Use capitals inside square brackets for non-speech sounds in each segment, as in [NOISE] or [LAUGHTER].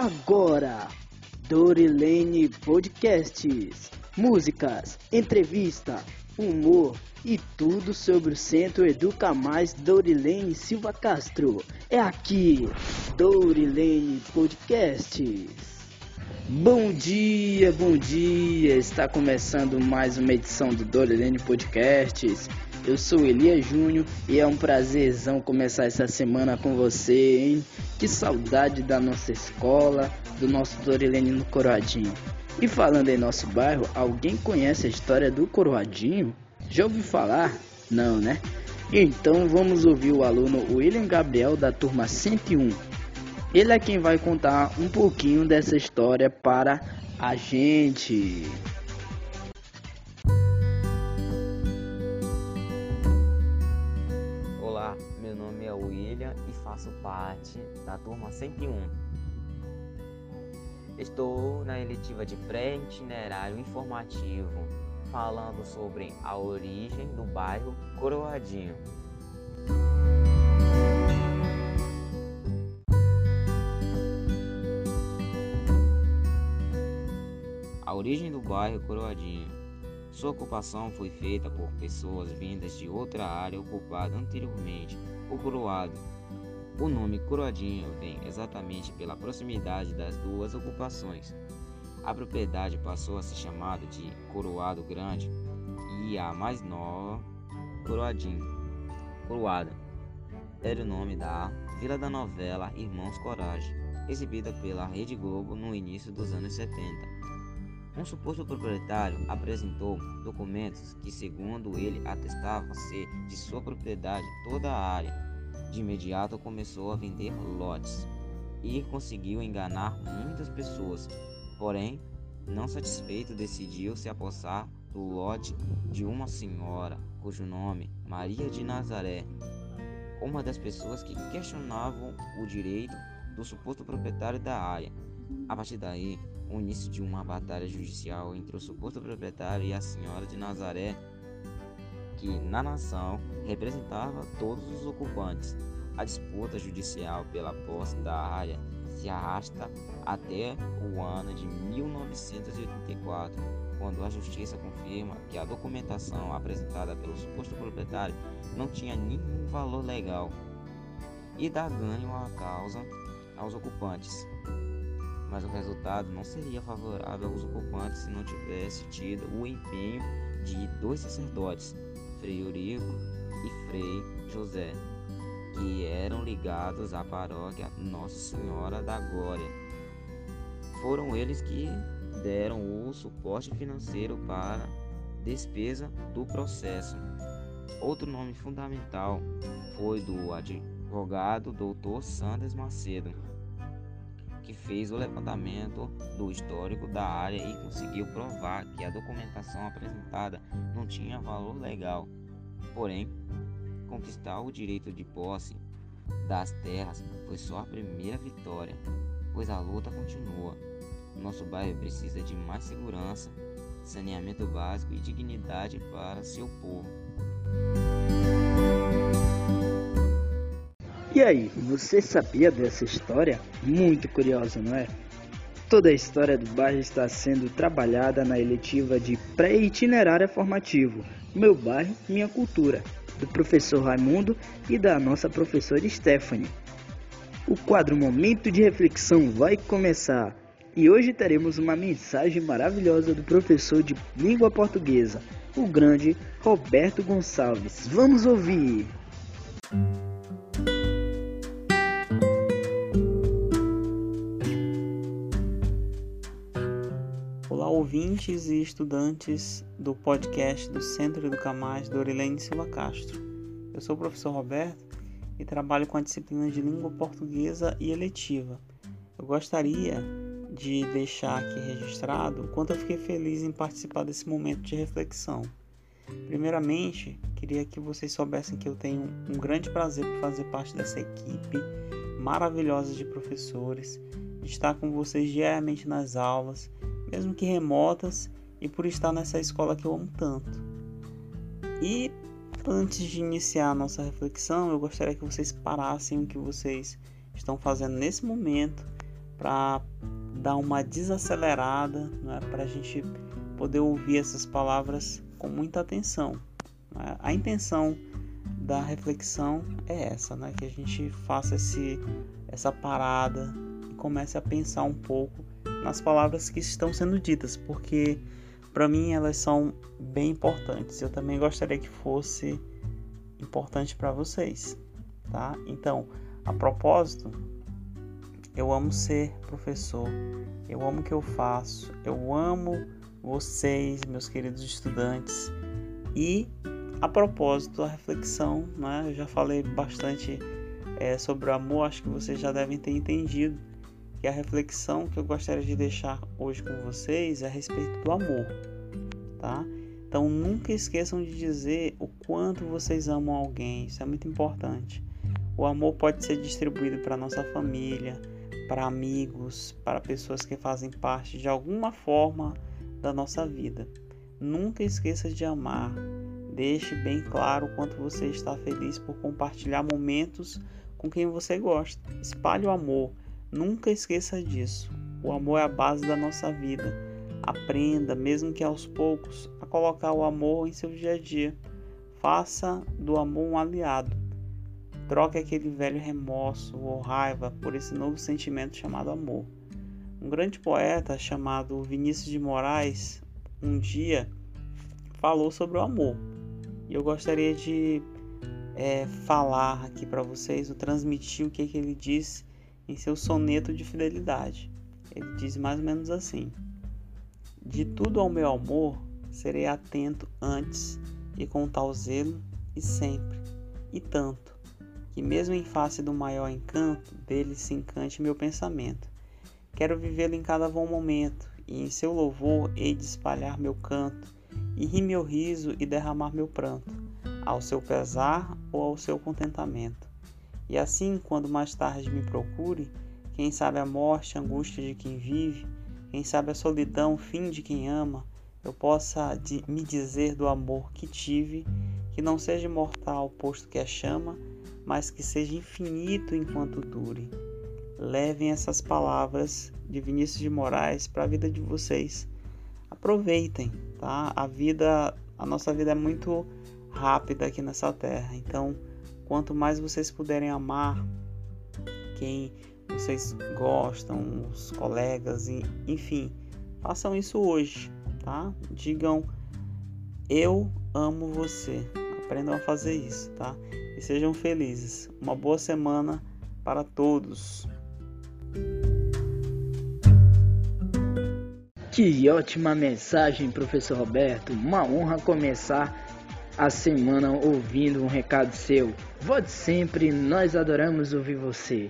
Agora, Dorilene Podcasts. Músicas, entrevista, humor e tudo sobre o Centro Educa Mais Dorilene Silva Castro. É aqui, Dorilene Podcasts. Bom dia, bom dia! Está começando mais uma edição do Dorilene Podcasts. Eu sou Elia Júnior e é um prazerzão começar essa semana com você, hein? Que saudade da nossa escola, do nosso Dorilene no Coroadinho. E falando em nosso bairro, alguém conhece a história do Coroadinho? Já ouviu falar? Não, né? Então vamos ouvir o aluno William Gabriel da turma 101. Ele é quem vai contar um pouquinho dessa história para a gente. Faço parte da turma 101. Estou na eletiva de pré-itinerário informativo, falando sobre a origem do bairro Coroadinho. A origem do bairro Coroadinho. Sua ocupação foi feita por pessoas vindas de outra área ocupada anteriormente, o Coroado, o nome Coroadinho vem exatamente pela proximidade das duas ocupações. A propriedade passou a ser chamada de Coroado Grande e a mais nova Coroadinho. Coroada era o nome da vila da novela Irmãos Coragem, exibida pela Rede Globo no início dos anos 70. Um suposto proprietário apresentou documentos que, segundo ele, atestavam ser de sua propriedade toda a área de imediato começou a vender lotes e conseguiu enganar muitas pessoas. Porém, não satisfeito, decidiu se apossar do lote de uma senhora cujo nome Maria de Nazaré, uma das pessoas que questionavam o direito do suposto proprietário da área. A partir daí, o início de uma batalha judicial entre o suposto proprietário e a senhora de Nazaré que na nação representava todos os ocupantes. A disputa judicial pela posse da área se arrasta até o ano de 1984, quando a justiça confirma que a documentação apresentada pelo suposto proprietário não tinha nenhum valor legal e dá ganho à causa aos ocupantes. Mas o resultado não seria favorável aos ocupantes se não tivesse tido o empenho de dois sacerdotes, Frei Eurico e Frei José, que eram ligados à paróquia Nossa Senhora da Glória. Foram eles que deram o suporte financeiro para despesa do processo. Outro nome fundamental foi do advogado Dr. Sanders Macedo, que fez o levantamento do histórico da área e conseguiu provar que a documentação apresentada não tinha valor legal. Porém, conquistar o direito de posse das terras foi só a primeira vitória, pois a luta continua. Nosso bairro precisa de mais segurança, saneamento básico e dignidade para seu povo. E aí, você sabia dessa história? Muito curiosa, não é? Toda a história do bairro está sendo trabalhada na eletiva de pré-itinerário formativo Meu Bairro, Minha Cultura, do professor Raimundo e da nossa professora Stephanie. O quadro Momento de Reflexão vai começar e hoje teremos uma mensagem maravilhosa do professor de língua portuguesa, o grande Roberto Gonçalves. Vamos ouvir! Ouvintes e estudantes do podcast do Centro Educa Mais Dorilene Silva Castro. Eu sou o professor Roberto e trabalho com a disciplina de língua portuguesa e eletiva. Eu gostaria de deixar aqui registrado o quanto eu fiquei feliz em participar desse momento de reflexão. Primeiramente, queria que vocês soubessem que eu tenho um grande prazer por fazer parte dessa equipe maravilhosa de professores, de estar com vocês diariamente nas aulas mesmo que remotas, e por estar nessa escola que eu amo tanto. E antes de iniciar a nossa reflexão, eu gostaria que vocês parassem o que vocês estão fazendo nesse momento para dar uma desacelerada, né, para a gente poder ouvir essas palavras com muita atenção. Né? A intenção da reflexão é essa, né, que a gente faça esse, essa parada e comece a pensar um pouco nas palavras que estão sendo ditas, porque para mim elas são bem importantes. Eu também gostaria que fosse importante para vocês, tá? Então, a propósito, eu amo ser professor, eu amo o que eu faço, eu amo vocês, meus queridos estudantes. E a propósito, a reflexão, né? Eu já falei bastante é, sobre o amor, acho que vocês já devem ter entendido que a reflexão que eu gostaria de deixar hoje com vocês é a respeito do amor, tá? Então nunca esqueçam de dizer o quanto vocês amam alguém, isso é muito importante. O amor pode ser distribuído para nossa família, para amigos, para pessoas que fazem parte de alguma forma da nossa vida. Nunca esqueça de amar. Deixe bem claro o quanto você está feliz por compartilhar momentos com quem você gosta. Espalhe o amor Nunca esqueça disso. O amor é a base da nossa vida. Aprenda, mesmo que aos poucos, a colocar o amor em seu dia a dia. Faça do amor um aliado. Troque aquele velho remorso ou raiva por esse novo sentimento chamado amor. Um grande poeta chamado Vinícius de Moraes, um dia, falou sobre o amor. E eu gostaria de é, falar aqui para vocês, ou transmitir o que, que ele disse em seu soneto de fidelidade. Ele diz mais ou menos assim: De tudo ao meu amor serei atento antes e com tal zelo e sempre, e tanto, que mesmo em face do maior encanto, dele se encante meu pensamento. Quero vivê-lo em cada bom momento, e em seu louvor hei de espalhar meu canto, e rir meu riso e derramar meu pranto, ao seu pesar ou ao seu contentamento. E assim, quando mais tarde me procure, quem sabe a morte, a angústia de quem vive, quem sabe a solidão, fim de quem ama, eu possa me dizer do amor que tive, que não seja mortal, posto que a chama, mas que seja infinito enquanto dure. Levem essas palavras de Vinícius de Moraes para a vida de vocês. Aproveitem, tá? A vida, a nossa vida é muito rápida aqui nessa terra, então Quanto mais vocês puderem amar quem vocês gostam, os colegas, enfim, façam isso hoje, tá? Digam eu amo você. Aprendam a fazer isso, tá? E sejam felizes. Uma boa semana para todos. Que ótima mensagem, professor Roberto. Uma honra começar a semana ouvindo um recado seu. Volte sempre, nós adoramos ouvir você.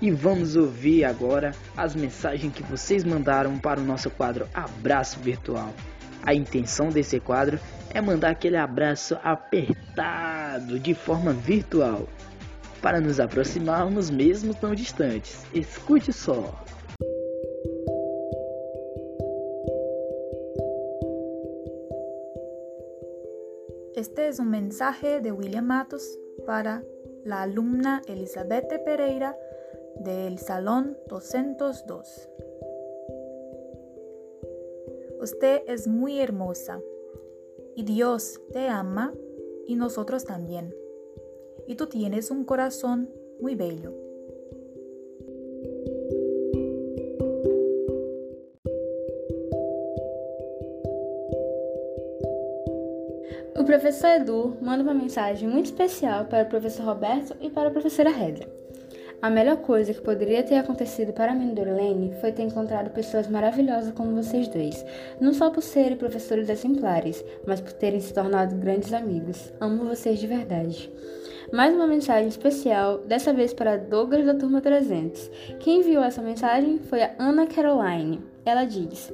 E vamos ouvir agora as mensagens que vocês mandaram para o nosso quadro Abraço Virtual. A intenção desse quadro é mandar aquele abraço apertado de forma virtual, para nos aproximarmos mesmo tão distantes. Escute só. Este es un mensaje de William Matos para la alumna Elizabeth Pereira del Salón 202. Usted es muy hermosa y Dios te ama y nosotros también. Y tú tienes un corazón muy bello. Professor Edu manda uma mensagem muito especial para o professor Roberto e para a professora Hedra. A melhor coisa que poderia ter acontecido para mim e foi ter encontrado pessoas maravilhosas como vocês dois, não só por serem professores exemplares, mas por terem se tornado grandes amigos. Amo vocês de verdade. Mais uma mensagem especial, dessa vez para Douglas da Turma 300. Quem enviou essa mensagem foi a Ana Caroline. Ela diz: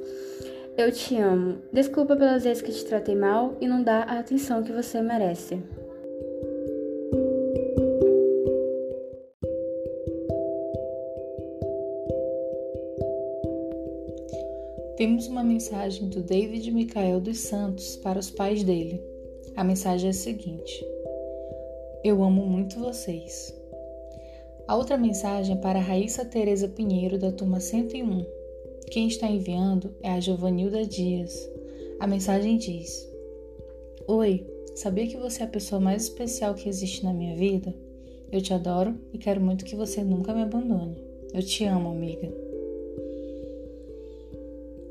eu te amo. Desculpa pelas vezes que te tratei mal e não dá a atenção que você merece. Temos uma mensagem do David Micael dos Santos para os pais dele. A mensagem é a seguinte: Eu amo muito vocês. A outra mensagem é para Raíssa Tereza Pinheiro, da turma 101. Quem está enviando é a Giovanilda Dias. A mensagem diz: Oi, sabia que você é a pessoa mais especial que existe na minha vida? Eu te adoro e quero muito que você nunca me abandone. Eu te amo, amiga.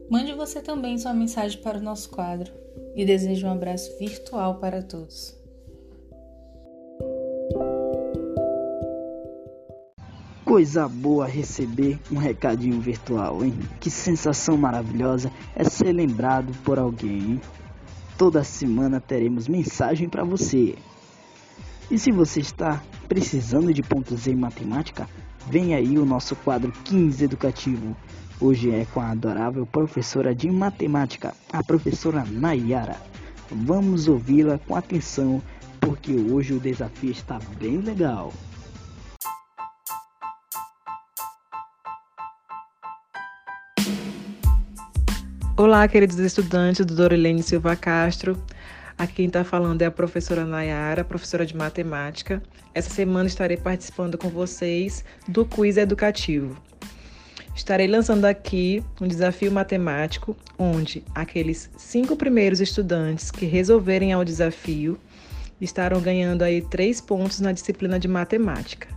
Mande você também sua mensagem para o nosso quadro e desejo um abraço virtual para todos. Coisa boa receber um recadinho virtual, hein? Que sensação maravilhosa é ser lembrado por alguém, hein? Toda semana teremos mensagem para você. E se você está precisando de pontos em matemática, vem aí o nosso quadro 15 educativo. Hoje é com a adorável professora de matemática, a professora Nayara. Vamos ouvi-la com atenção, porque hoje o desafio está bem legal. Olá, queridos estudantes do Dorilene Silva Castro. Aqui quem está falando é a professora Nayara, professora de matemática. Essa semana estarei participando com vocês do quiz educativo. Estarei lançando aqui um desafio matemático, onde aqueles cinco primeiros estudantes que resolverem ao desafio estarão ganhando aí três pontos na disciplina de matemática.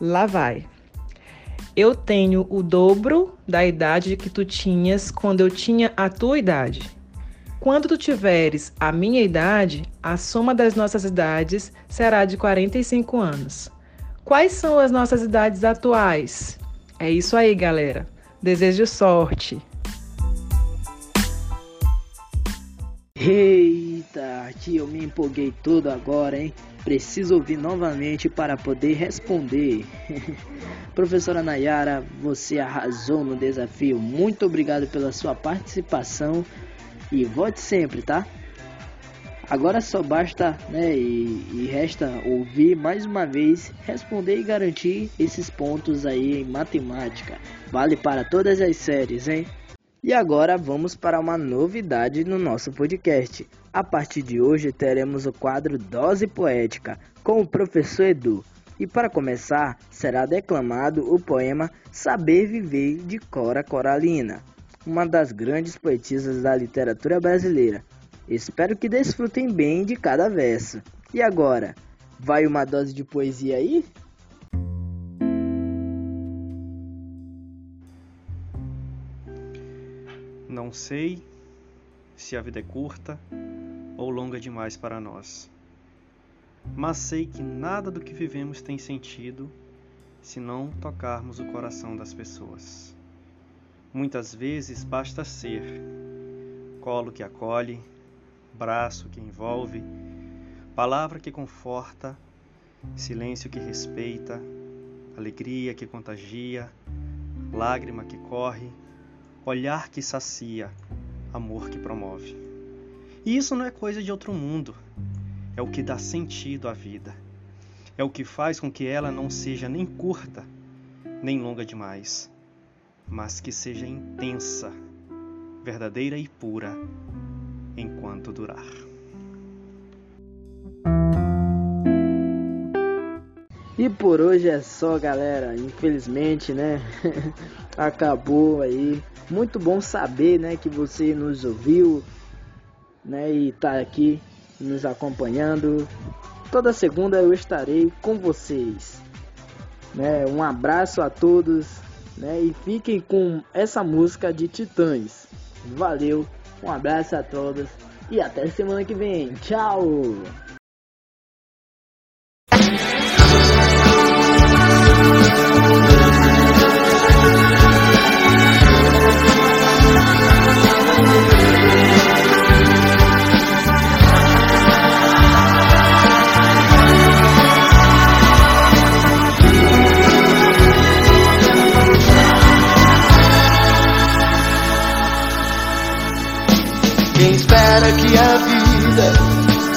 Lá vai! Eu tenho o dobro da idade que tu tinhas quando eu tinha a tua idade. Quando tu tiveres a minha idade, a soma das nossas idades será de 45 anos. Quais são as nossas idades atuais? É isso aí, galera. Desejo sorte. Eita, aqui eu me empolguei todo agora, hein? Preciso ouvir novamente para poder responder. [LAUGHS] Professora Nayara, você arrasou no desafio. Muito obrigado pela sua participação e volte sempre, tá? Agora só basta, né, e, e, resta ouvir mais uma vez, responder e garantir esses pontos aí em matemática. Vale para todas as séries, hein? E agora vamos para uma novidade no nosso podcast. A partir de hoje teremos o quadro Dose Poética com o professor Edu. E para começar, será declamado o poema Saber Viver de Cora Coralina, uma das grandes poetisas da literatura brasileira. Espero que desfrutem bem de cada verso. E agora, vai uma dose de poesia aí? Não sei se a vida é curta ou longa demais para nós, mas sei que nada do que vivemos tem sentido se não tocarmos o coração das pessoas. Muitas vezes basta ser colo que acolhe, braço que envolve, palavra que conforta, silêncio que respeita, alegria que contagia, lágrima que corre olhar que sacia, amor que promove. E isso não é coisa de outro mundo, é o que dá sentido à vida. É o que faz com que ela não seja nem curta, nem longa demais, mas que seja intensa, verdadeira e pura enquanto durar. E por hoje é só, galera. Infelizmente, né? [LAUGHS] Acabou aí muito bom saber, né, que você nos ouviu, né, e tá aqui nos acompanhando. Toda segunda eu estarei com vocês. Né? Um abraço a todos, né? E fiquem com essa música de Titãs. Valeu, um abraço a todos e até semana que vem. Tchau.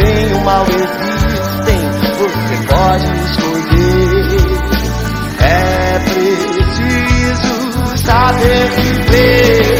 Bem e o mal existem, você pode escolher. É preciso saber viver.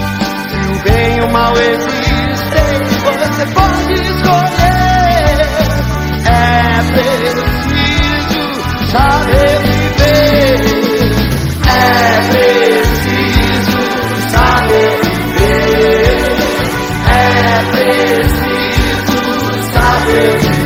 bem e o mal existem. Você pode escolher. É preciso saber viver. É preciso saber viver. É preciso saber viver.